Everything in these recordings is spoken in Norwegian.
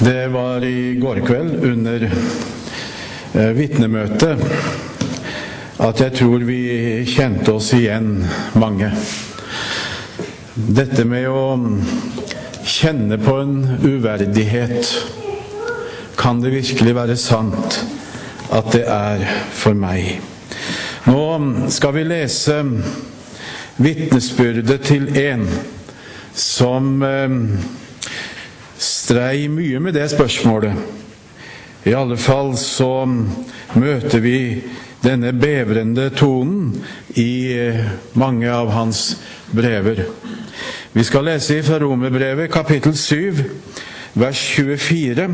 Det var i går kveld under eh, vitnemøtet at jeg tror vi kjente oss igjen, mange. Dette med å kjenne på en uverdighet. Kan det virkelig være sant at det er for meg? Nå skal vi lese vitnesbyrdet til en som eh, strei mye med det spørsmålet. I alle fall så møter vi denne bevrende tonen i eh, mange av hans brever. Vi skal lese fra Romerbrevet kapittel 7, vers 24,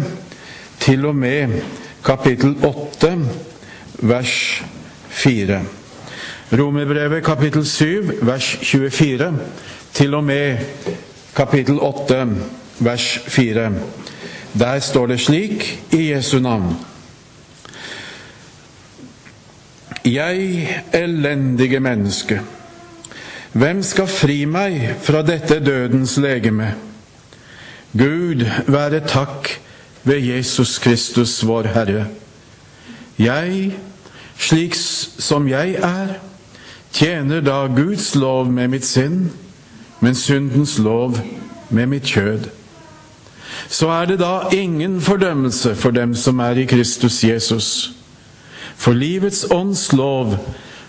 til og med kapittel 8, vers 4. Romerbrevet kapittel 7, vers 24, til og med kapittel 8, vers 4. Der står det slik i Jesu navn. Jeg, elendige menneske, hvem skal fri meg fra dette dødens legeme? Gud være takk ved Jesus Kristus, vår Herre. Jeg, slik som jeg er, tjener da Guds lov med mitt sinn, men syndens lov med mitt kjød. Så er det da ingen fordømmelse for dem som er i Kristus Jesus. For livets ånds lov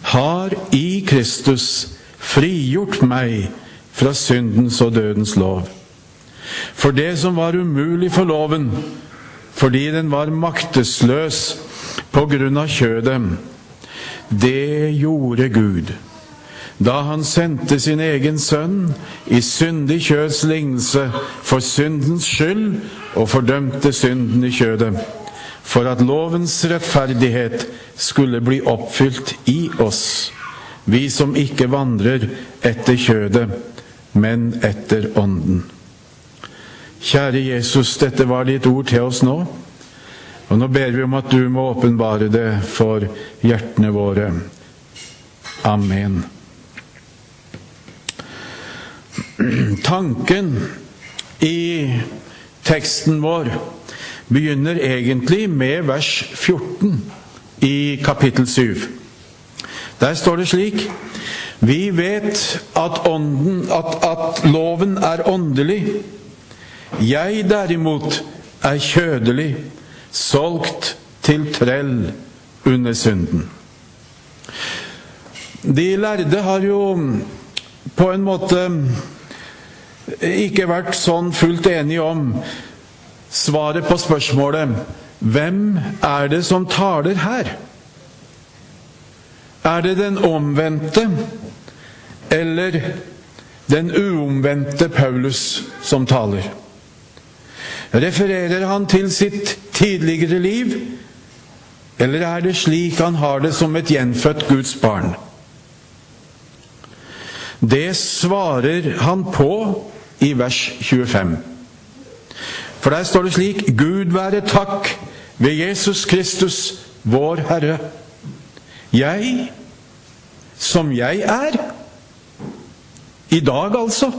har i Kristus frigjort meg fra syndens og dødens lov. For det som var umulig for loven, fordi den var maktesløs på grunn av kjødet, det gjorde Gud da han sendte sin egen sønn i syndig kjøds lignelse for syndens skyld og fordømte synden i kjødet for at lovens rettferdighet skulle bli oppfylt i oss, vi som ikke vandrer etter kjødet, men etter Ånden. Kjære Jesus, dette var ditt ord til oss nå, og nå ber vi om at du må åpenbare det for hjertene våre. Amen. Tanken i teksten vår begynner egentlig med vers 14 i kapittel 7. Der står det slik Vi vet at, ånden, at, at loven er åndelig. Jeg derimot er kjødelig, solgt til trell under synden. De lærde har jo på en måte ikke vært sånn fullt enige om svaret på spørsmålet hvem er det som taler her? Er det den omvendte eller den uomvendte Paulus som taler? Refererer han til sitt tidligere liv, eller er det slik han har det som et gjenfødt Guds barn? Det svarer han på i vers 25. For der står det slik Gud være takk ved Jesus Kristus, vår Herre. Jeg, som jeg er, i dag altså,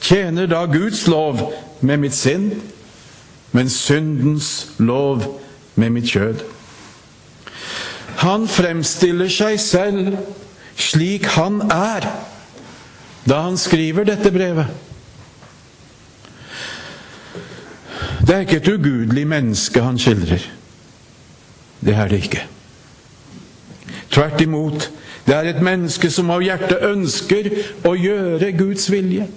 tjener da Guds lov med mitt sinn, men syndens lov med mitt kjød. Han fremstiller seg selv slik han er, da han skriver dette brevet. Det er ikke et ugudelig menneske han skildrer. Det er det ikke. Tvert imot. Det er et menneske som av hjertet ønsker å gjøre Guds vilje.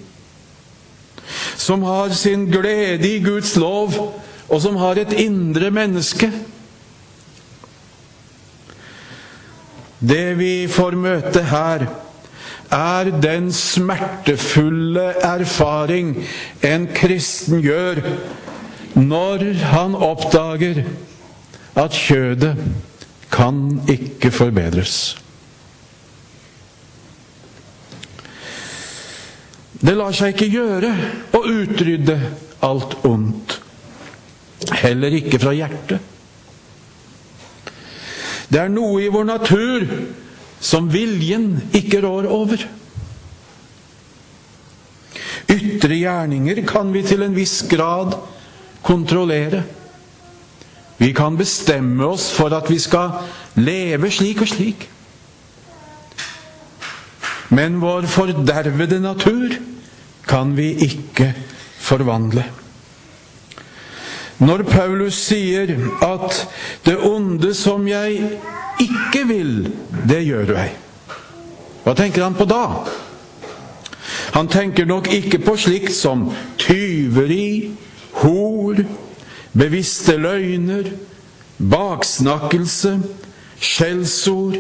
Som har sin glede i Guds lov, og som har et indre menneske. Det vi får møte her, er den smertefulle erfaring en kristen gjør når han oppdager at kjødet kan ikke forbedres. Det lar seg ikke gjøre å utrydde alt ondt, heller ikke fra hjertet. Det er noe i vår natur som viljen ikke rår over. Ytre gjerninger kan vi til en viss grad kontrollere. Vi kan bestemme oss for at vi skal leve slik og slik. Men vår fordervede natur kan vi ikke forvandle. Når Paulus sier at 'det onde som jeg ikke vil, det gjør jeg', hva tenker han på da? Han tenker nok ikke på slikt som tyveri, hor, bevisste løgner, baksnakkelse, skjellsord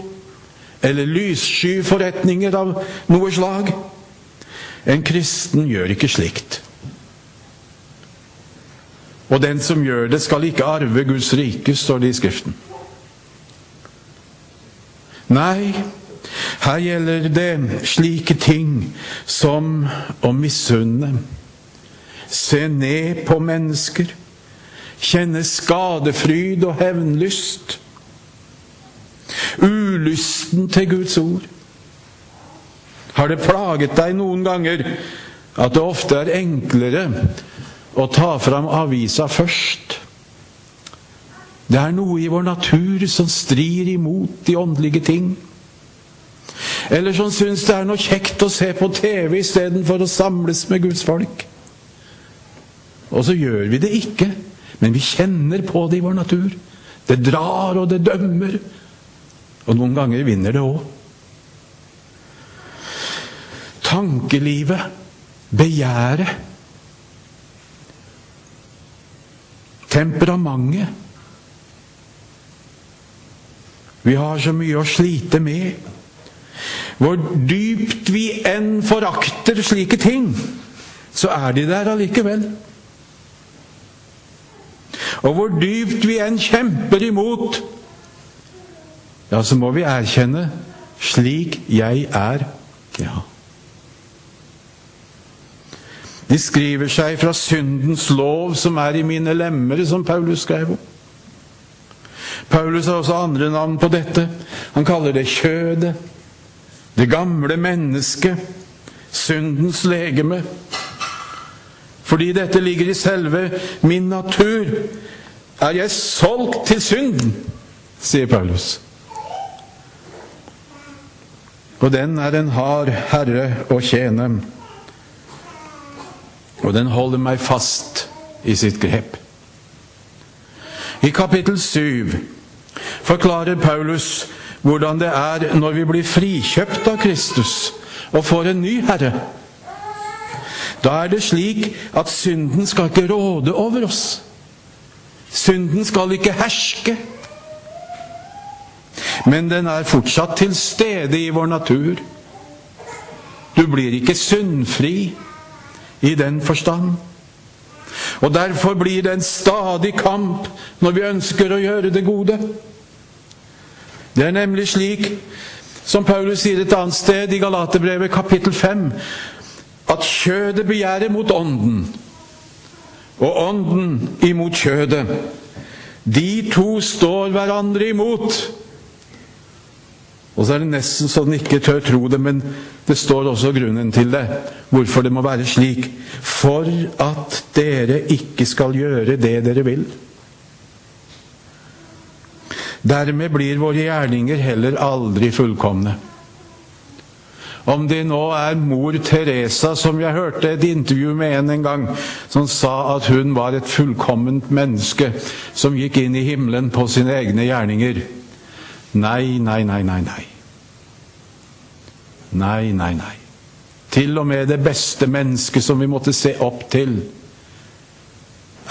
eller lyssky forretninger av noe slag. En kristen gjør ikke slikt. Og den som gjør det, skal ikke arve Guds rike, står det i Skriften. Nei, her gjelder det slike ting som å misunne, se ned på mennesker, kjenne skadefryd og hevnlyst, ulysten til Guds ord. Har det plaget deg noen ganger at det ofte er enklere å ta fram avisa først? Det er noe i vår natur som strir imot de åndelige ting. Eller som syns det er noe kjekt å se på TV istedenfor å samles med Guds folk. Og så gjør vi det ikke, men vi kjenner på det i vår natur. Det drar, og det dømmer. Og noen ganger vinner det òg. Tankelivet, begjæret, temperamentet Vi har så mye å slite med. Hvor dypt vi enn forakter slike ting, så er de der allikevel. Og hvor dypt vi enn kjemper imot, ja, så må vi erkjenne slik jeg er. Ja. De skriver seg fra syndens lov som er i mine lemmer, som Paulus skrev om. Paulus har også andre navn på dette. Han kaller det kjødet, det gamle mennesket, syndens legeme. Fordi dette ligger i selve min natur, er jeg solgt til synden, sier Paulus. Og den er en hard herre å tjene. Og den holder meg fast i sitt grep. I kapittel 7 forklarer Paulus hvordan det er når vi blir frikjøpt av Kristus og får en ny herre. Da er det slik at synden skal ikke råde over oss. Synden skal ikke herske. Men den er fortsatt til stede i vår natur. Du blir ikke syndfri i den forstand. Og Derfor blir det en stadig kamp når vi ønsker å gjøre det gode. Det er nemlig slik, som Paulus sier et annet sted i Galaterbrevet kapittel 5, at kjødet begjærer mot ånden, og ånden imot kjødet. De to står hverandre imot. Og så er det nesten så den ikke tør tro det, men det står også grunnen til det. Hvorfor det må være slik. For at dere ikke skal gjøre det dere vil. Dermed blir våre gjerninger heller aldri fullkomne. Om det nå er mor Teresa, som jeg hørte et intervju med en en gang, som sa at hun var et fullkomment menneske som gikk inn i himmelen på sine egne gjerninger. Nei, nei, nei, nei, nei. Nei, nei, nei. Til og med det beste mennesket som vi måtte se opp til,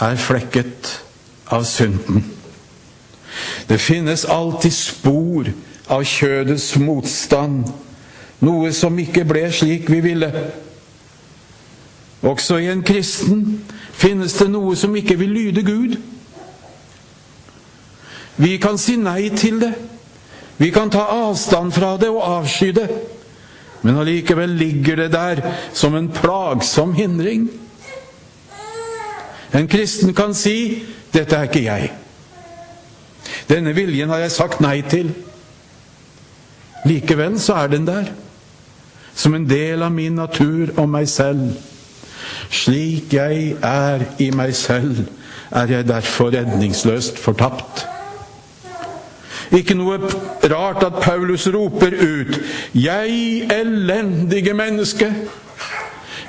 er flekket av synden. Det finnes alltid spor av kjødets motstand, noe som ikke ble slik vi ville. Også i en kristen finnes det noe som ikke vil lyde Gud. Vi kan si nei til det. Vi kan ta avstand fra det og avsky det. Men allikevel ligger det der som en plagsom hindring. En kristen kan si 'Dette er ikke jeg'. Denne viljen har jeg sagt nei til. Likevel så er den der, som en del av min natur og meg selv. Slik jeg er i meg selv, er jeg derfor redningsløst fortapt. Ikke noe rart at Paulus roper ut 'Jeg elendige menneske'.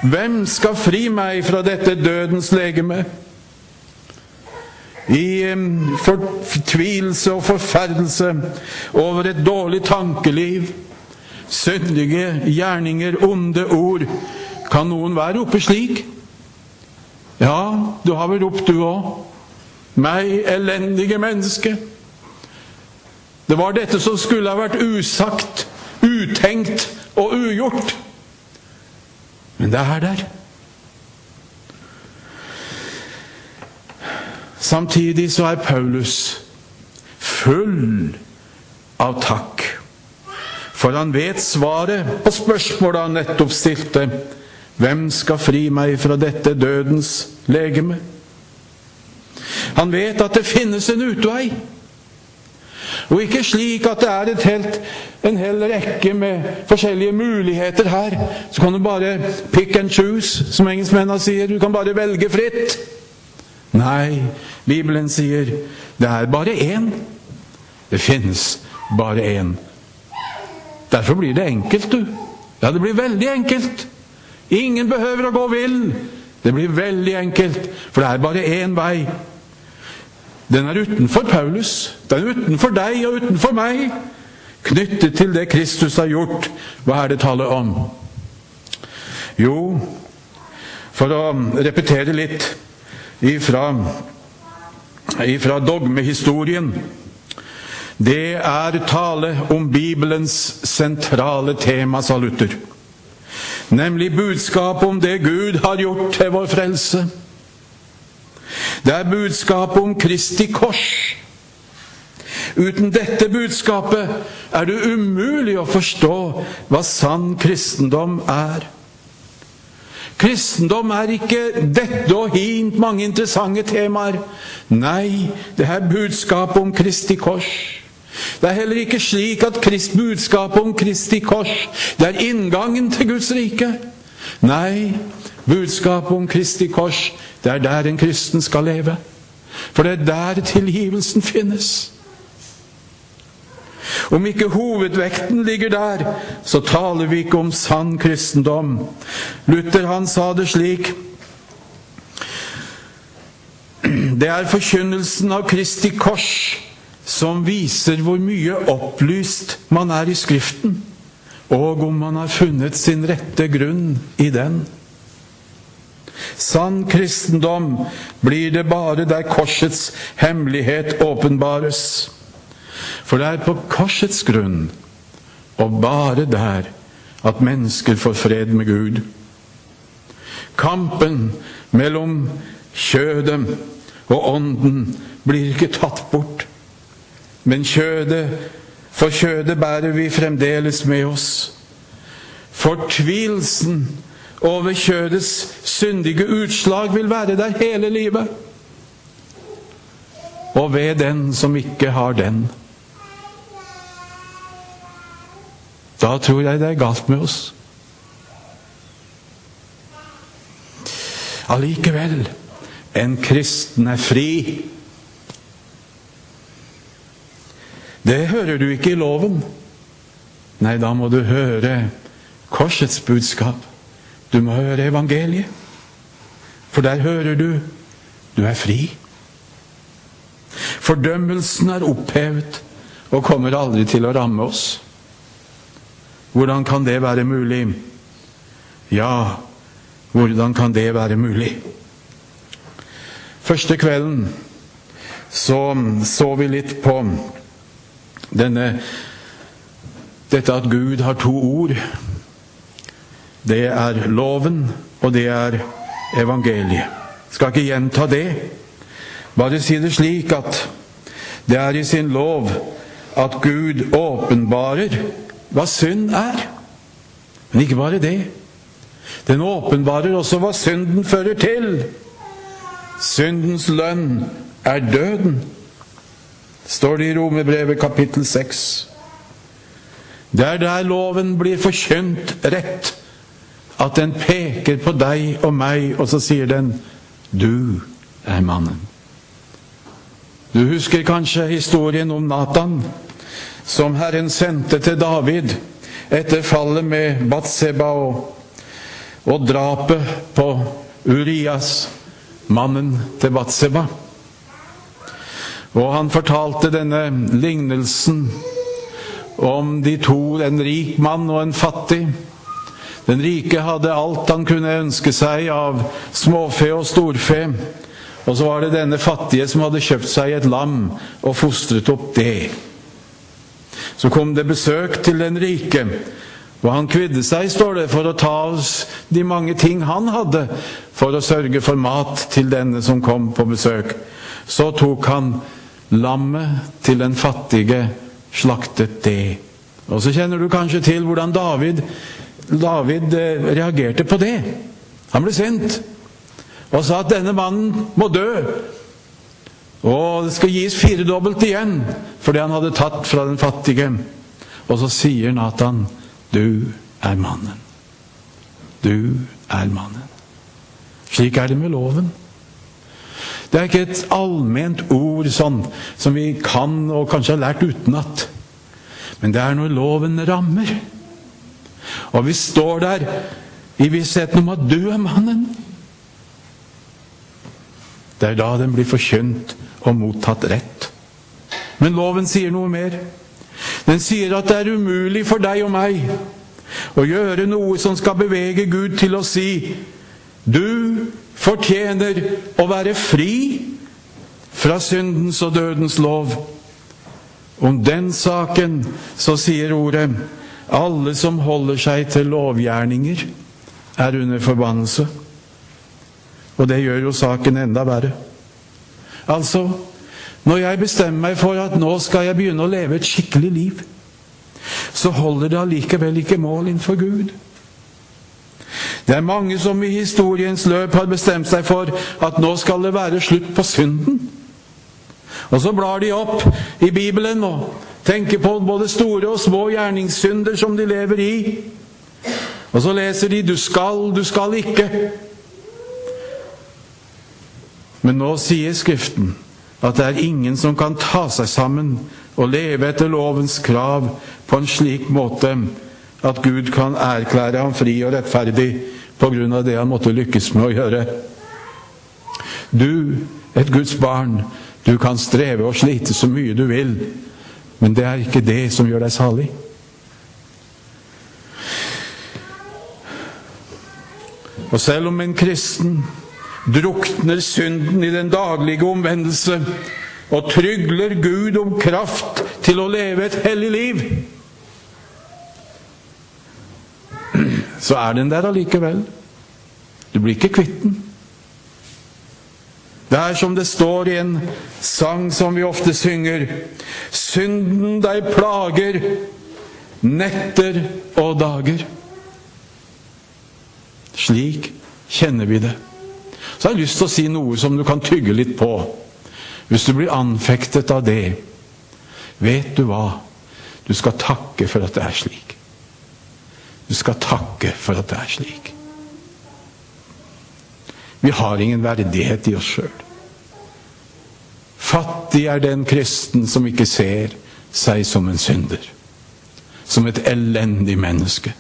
Hvem skal fri meg fra dette dødens legeme? I fortvilelse og forferdelse over et dårlig tankeliv, syndige gjerninger, onde ord. Kan noen være oppe slik? Ja, du har vel ropt, du òg. Meg, elendige menneske. Det var dette som skulle ha vært usagt, utenkt og ugjort. Men det er der. Samtidig så er Paulus full av takk. For han vet svaret på spørsmålet han nettopp stilte. Hvem skal fri meg fra dette dødens legeme? Han vet at det finnes en utvei. Og ikke slik at det er helt, en hel rekke med forskjellige muligheter her. Så kan du bare pick and choose, som engelskmennene sier. Du kan bare velge fritt. Nei, Bibelen sier det er bare én. Det finnes bare én. Derfor blir det enkelt, du. Ja, det blir veldig enkelt. Ingen behøver å gå vill. Det blir veldig enkelt, for det er bare én vei. Den er utenfor Paulus. Den er utenfor deg og utenfor meg. Knyttet til det Kristus har gjort. Hva er det tale om? Jo, for å repetere litt ifra, ifra dogmehistorien Det er tale om Bibelens sentrale tema, sa Luther. Nemlig budskapet om det Gud har gjort til vår frelse. Det er budskapet om Kristi kors. Uten dette budskapet er det umulig å forstå hva sann kristendom er. Kristendom er ikke dette og hint mange interessante temaer. Nei, det er budskapet om Kristi kors. Det er heller ikke slik at Krist, budskapet om Kristi kors det er inngangen til Guds rike. Nei, budskapet om Kristi kors det er der en kristen skal leve. For det er der tilgivelsen finnes. Om ikke hovedvekten ligger der, så taler vi ikke om sann kristendom. Luther han sa det slik Det er forkynnelsen av Kristi kors som viser hvor mye opplyst man er i Skriften, og om man har funnet sin rette grunn i den. Sann kristendom blir det bare der korsets hemmelighet åpenbares. For det er på korsets grunn, og bare der, at mennesker får fred med Gud. Kampen mellom kjødet og ånden blir ikke tatt bort. Men kjødet, for kjødet bærer vi fremdeles med oss. Fortvilelsen over kjødets syndige utslag vil være der hele livet. Og ved den som ikke har den. Da tror jeg det er galt med oss. Allikevel en kristen er fri. Det hører du ikke i loven. Nei, da må du høre korsets budskap. Du må høre evangeliet. For der hører du du er fri. Fordømmelsen er opphevet og kommer aldri til å ramme oss. Hvordan kan det være mulig? Ja, hvordan kan det være mulig? Første kvelden så så vi litt på denne dette at Gud har to ord. Det er loven, og det er evangeliet. Skal ikke gjenta det. Bare si det slik at det er i sin lov at Gud åpenbarer hva synd er. Men ikke bare det. Den åpenbarer også hva synden fører til. Syndens lønn er døden, står det i Romerbrevet kapittel 6. Det er der loven blir forkynt rett at den peker på deg og meg, og så sier den 'Du er mannen'. Du husker kanskje historien om Natan, som Herren sendte til David etter fallet med Batseba og, og drapet på Urias, mannen til Batseba. Og han fortalte denne lignelsen om de to, en rik mann og en fattig. Den rike hadde alt han kunne ønske seg av småfe og storfe. Og så var det denne fattige som hadde kjøpt seg et lam og fostret opp det. Så kom det besøk til den rike, og han kvidde seg, står det, for å ta oss de mange ting han hadde, for å sørge for mat til denne som kom på besøk. Så tok han lammet til den fattige slaktet det. Og så kjenner du kanskje til hvordan David, David eh, reagerte på det. Han ble sint og sa at denne mannen må dø. Og det skal gis firedobbelt igjen for det han hadde tatt fra den fattige. Og så sier Nathan, 'Du er mannen'. Du er mannen. Slik er det med loven. Det er ikke et allment ord sånn som vi kan og kanskje har lært utenat. Men det er når loven rammer. Og vi står der i vissheten om at du er mannen. Det er da den blir forkynt og mottatt rett. Men loven sier noe mer. Den sier at det er umulig for deg og meg å gjøre noe som skal bevege Gud til å si du fortjener å være fri fra syndens og dødens lov. Om den saken så sier ordet alle som holder seg til lovgjerninger, er under forbannelse. Og det gjør jo saken enda verre. Altså, når jeg bestemmer meg for at nå skal jeg begynne å leve et skikkelig liv, så holder det allikevel ikke mål innenfor Gud. Det er mange som i historiens løp har bestemt seg for at nå skal det være slutt på synden. Og så blar de opp i Bibelen og tenker på både store og små gjerningssynder som de lever i. Og så leser de 'du skal, du skal ikke'. Men nå sier Skriften at det er ingen som kan ta seg sammen og leve etter lovens krav på en slik måte at Gud kan erklære ham fri og rettferdig på grunn av det han måtte lykkes med å gjøre. Du, et Guds barn, du kan streve og slite så mye du vil, men det er ikke det som gjør deg salig. Og selv om en kristen drukner synden i den daglige omvendelse og trygler Gud om kraft til å leve et hellig liv, så er den der allikevel. Du blir ikke kvitt den. Det er som det står i en sang som vi ofte synger Synden deg plager netter og dager. Slik kjenner vi det. Så har jeg lyst til å si noe som du kan tygge litt på. Hvis du blir anfektet av det, vet du hva? Du skal takke for at det er slik. Du skal takke for at det er slik. Vi har ingen verdighet i oss sjøl. Fattig er den kristen som ikke ser seg som en synder. Som et elendig menneske.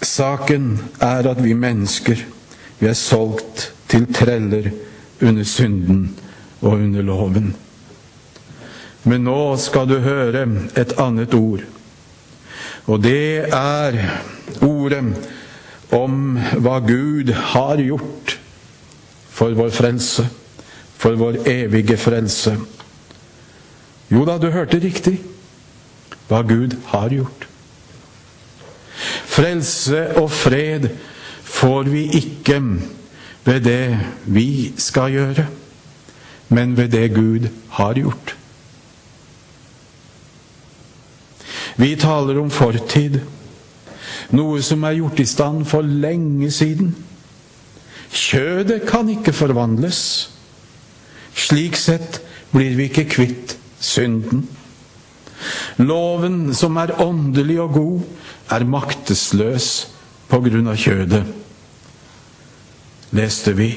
Saken er at vi mennesker, vi er solgt til treller under synden og under loven. Men nå skal du høre et annet ord. Og det er ordet om hva Gud har gjort for vår frelse, for vår evige frelse. Jo da, du hørte riktig. Hva Gud har gjort. Frelse og fred får vi ikke ved det vi skal gjøre, men ved det Gud har gjort. Vi taler om fortid, noe som er gjort i stand for lenge siden. Kjødet kan ikke forvandles. Slik sett blir vi ikke kvitt synden. Loven som er åndelig og god, er maktesløs på grunn av kjødet. Leste vi.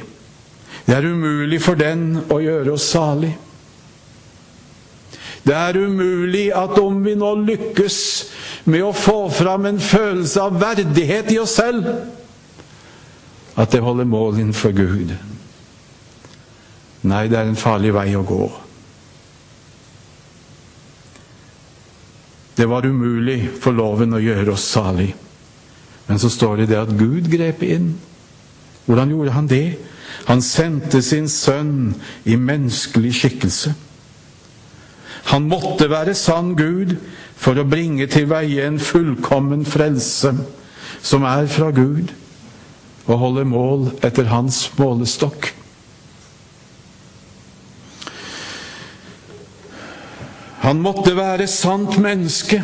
Det er umulig for den å gjøre oss salig. Det er umulig at om vi nå lykkes med å få fram en følelse av verdighet i oss selv, at det holder mål innenfor Gud. Nei, det er en farlig vei å gå. Det var umulig for loven å gjøre oss salig. Men så står det det at Gud grep inn. Hvordan gjorde han det? Han sendte sin sønn i menneskelig skikkelse. Han måtte være sann Gud for å bringe til veie en fullkommen frelse som er fra Gud, og holde mål etter hans målestokk. Han måtte være sant menneske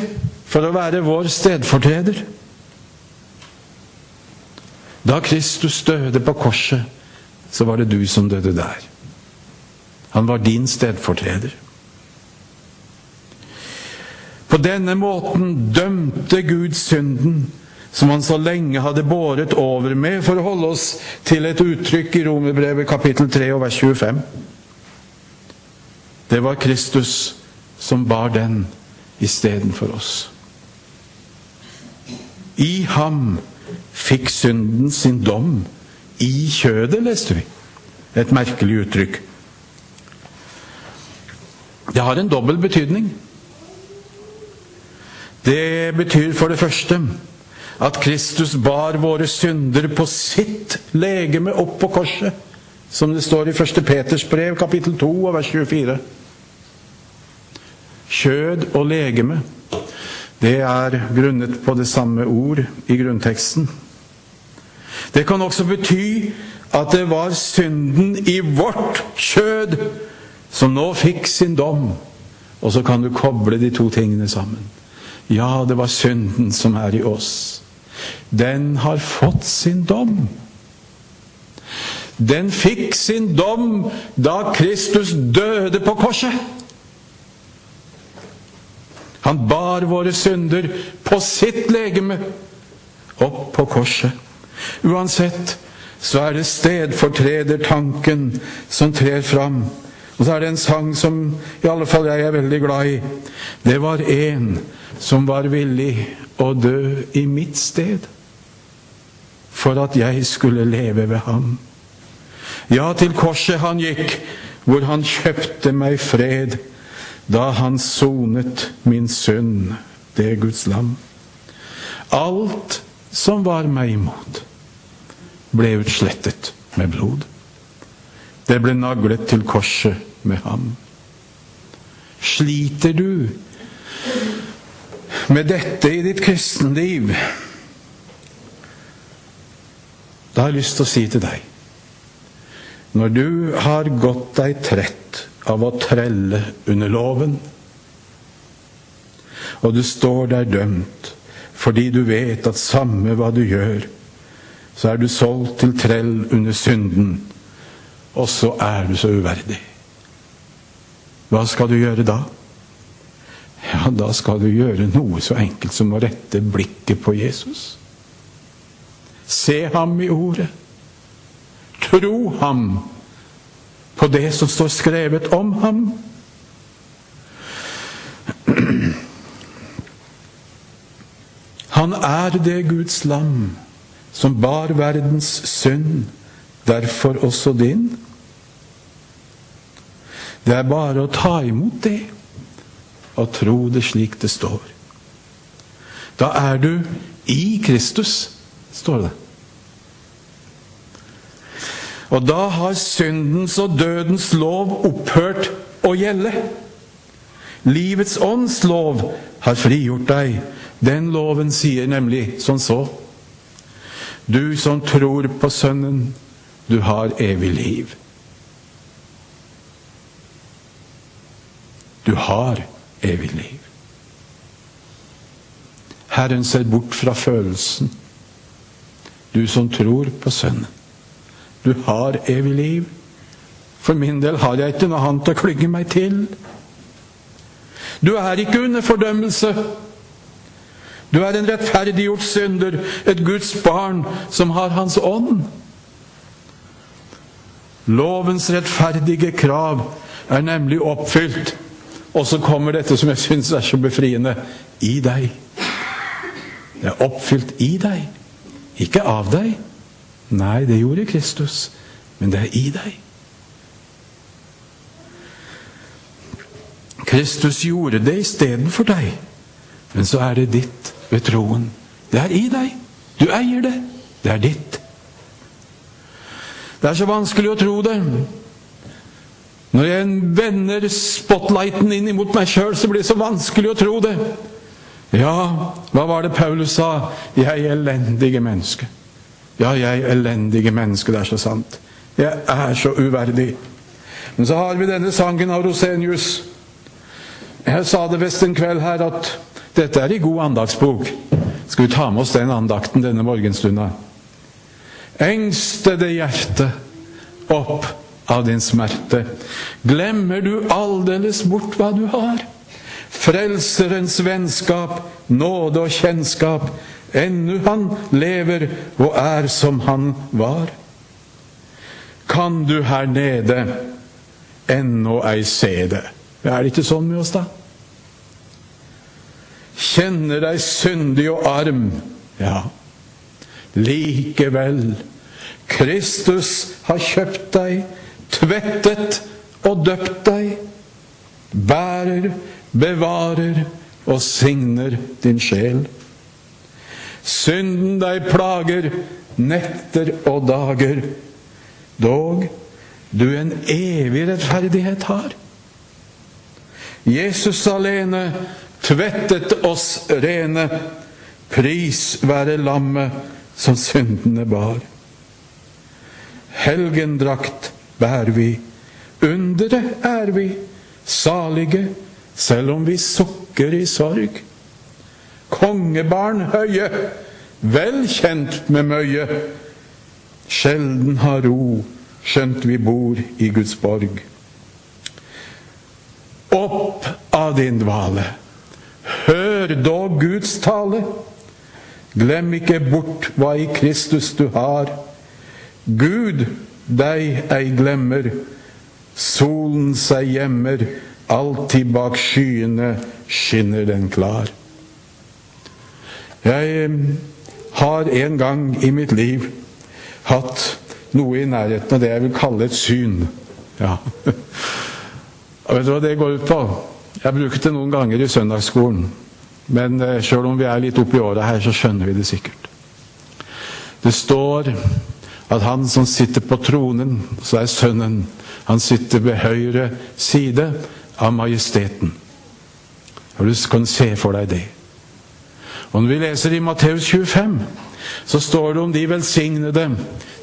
for å være vår stedfortreder. Da Kristus døde på korset, så var det du som døde der. Han var din stedfortreder. På denne måten dømte Gud synden som han så lenge hadde båret over med, for å holde oss til et uttrykk i Romerbrevet kapittel 3 og vers 25. Det var Kristus som bar den istedenfor oss. I ham fikk synden sin dom. I kjødet, leste vi. Et merkelig uttrykk. Det har en dobbel betydning. Det betyr for det første at Kristus bar våre synder på sitt legeme opp på korset, som det står i 1. Peters brev, kapittel 2, vers 24. Kjød og legeme, det er grunnet på det samme ord i grunnteksten. Det kan også bety at det var synden i vårt kjød som nå fikk sin dom. Og så kan du koble de to tingene sammen. Ja, det var synden som er i oss. Den har fått sin dom. Den fikk sin dom da Kristus døde på korset. Han bar våre synder på sitt legeme opp på korset. Uansett så er det stedfortredertanken som trer fram. Og så er det en sang som i alle fall jeg er veldig glad i. Det var en som var villig å dø i mitt sted for at jeg skulle leve ved ham. Ja, til korset han gikk, hvor han kjøpte meg fred, da han sonet min synd, det Guds lam. Alt som var meg imot, ble utslettet med blod. Det ble naglet til korset med ham. Sliter du med dette i ditt kristenliv, da har jeg lyst til å si til deg Når du har gått deg trett av å trelle under loven, og du står der dømt fordi du vet at samme hva du gjør, så er du solgt til trell under synden, og så er du så uverdig. Hva skal du gjøre da? Ja, da skal du gjøre noe så enkelt som å rette blikket på Jesus. Se ham i ordet. Tro ham på det som står skrevet om ham. Han er det Guds lam som bar verdens synd, derfor også din. Det er bare å ta imot det og tro det slik det står. Da er du i Kristus, står det. Og da har syndens og dødens lov opphørt å gjelde. Livets ånds lov har frigjort deg. Den loven sier nemlig sånn så. Du som tror på Sønnen, du har evig liv. Du har evig liv. Herren ser bort fra følelsen. Du som tror på Sønnen. Du har evig liv. For min del har jeg ikke noe annet å klygge meg til. Du er ikke under fordømmelse. Du er en rettferdiggjort synder, et Guds barn som har Hans ånd. Lovens rettferdige krav er nemlig oppfylt. Og så kommer dette som jeg syns er så befriende i deg. Det er oppfylt i deg, ikke av deg. Nei, det gjorde Kristus, men det er i deg. Kristus gjorde det istedenfor deg, men så er det ditt ved troen. Det er i deg. Du eier det. Det er ditt. Det er så vanskelig å tro det. Når jeg vender spotlighten inn imot meg sjøl, så blir det så vanskelig å tro det. Ja, hva var det Paulus sa? Jeg elendige menneske. Ja, jeg elendige menneske, det er så sant. Jeg er så uverdig. Men så har vi denne sangen av Rosenius. Jeg sa det visst en kveld her at dette er i god andagsbok. Skal vi ta med oss den andakten denne morgenstunda? Engstede hjerte, opp av din smerte. Glemmer du aldeles bort hva du har? Frelserens vennskap, nåde og kjennskap, ennu han lever og er som han var. Kan du her nede ennå ei se det? Er det ikke sånn med oss, da? Kjenner deg syndig og arm, ja. Likevel, Kristus har kjøpt deg, tvettet og døpt deg, bærer, bevarer og signer din sjel. Synden deg plager netter og dager, dog du en evig rettferdighet har. Jesus alene tvettet oss rene, pris være lammet som syndene bar. Helgendrakt bær vi, underet er vi, salige, selv om vi sukker i sorg. Kongebarn høye, vel kjent med møye, sjelden har ro, skjønt vi bor i Guds borg. Opp av din dvale, hør dog Guds tale. Glem ikke bort hva i Kristus du har. Gud deg ei glemmer, solen seg gjemmer, alltid bak skyene skinner den klar. Jeg har en gang i mitt liv hatt noe i nærheten av det jeg vil kalle et syn. Ja. Og vet du hva det går ut på? Jeg bruker det noen ganger i søndagsskolen. Men eh, sjøl om vi er litt oppi åra her, så skjønner vi det sikkert. Det står at han som sitter på tronen, så er Sønnen, han sitter ved høyre side av majesteten. Og Du kan se for deg det. Og Når vi leser i Matteus 25, så står det om de velsignede,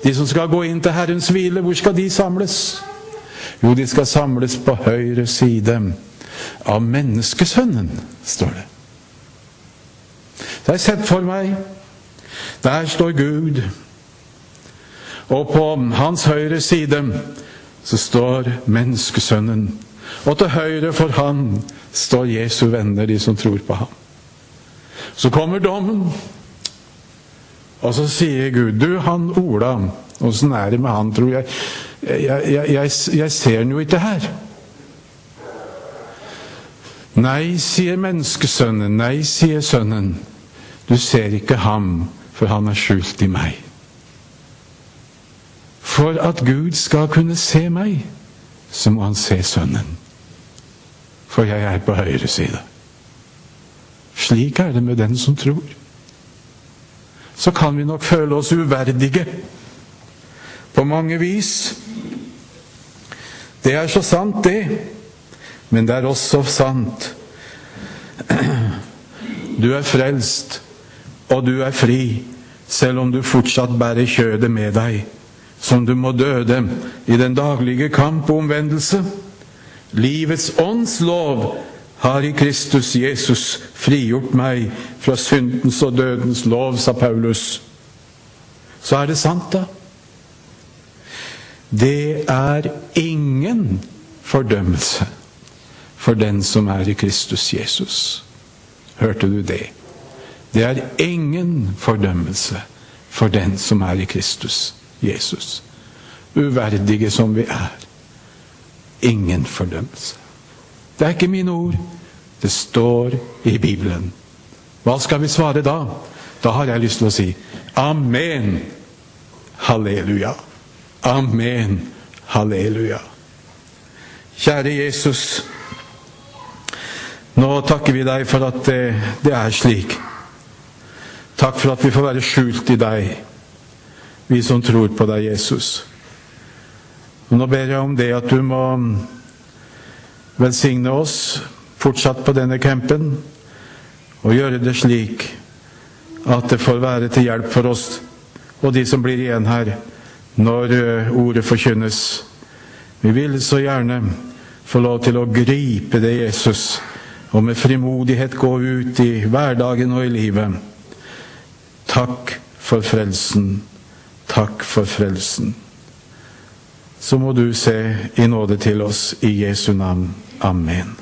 de som skal gå inn til Herrens hvile. Hvor skal de samles? Jo, de skal samles på høyre side av menneskesønnen, står det. Så jeg sett for meg Der står Gud, og på hans høyre side så står menneskesønnen. Og til høyre for han står Jesu venner, de som tror på ham. Så kommer dommen, og så sier Gud Du, han Ola, åssen er det med han, tror jeg? Jeg, jeg, jeg, jeg ser han jo ikke her. Nei, sier menneskesønnen. Nei, sier sønnen. Du ser ikke ham, for han er skjult i meg. For at Gud skal kunne se meg, så må han se Sønnen. For jeg er på høyre side. Slik er det med den som tror. Så kan vi nok føle oss uverdige på mange vis. Det er så sant, det. Men det er også sant. Du er frelst, og du er fri, selv om du fortsatt bærer kjødet med deg, som du må døde i den daglige kamp og omvendelse. Livets ånds lov har i Kristus Jesus frigjort meg fra syndens og dødens lov, sa Paulus. Så er det sant, da. Det er ingen fordømmelse for den som er i Kristus Jesus. Hørte du det? Det er ingen fordømmelse for den som er i Kristus Jesus. Uverdige som vi er. Ingen fordømmelse. Det er ikke mine ord. Det står i Bibelen. Hva skal vi svare da? Da har jeg lyst til å si amen. Halleluja. Amen. Halleluja. Kjære Jesus. Nå takker vi deg for at det, det, er slik. Takk for at vi får være skjult i deg, vi som tror på deg, Jesus. Og nå ber jeg om det at du må velsigne oss fortsatt på denne campen, og gjøre det slik at det får være til hjelp for oss og de som blir igjen her, når eh, ordet forkynnes. Vi vil så gjerne få lov til å gripe det, Jesus, og med frimodighet gå ut i hverdagen og i livet. Takk for frelsen. Takk for frelsen. Så må du se i nåde til oss i Jesu navn. Amen.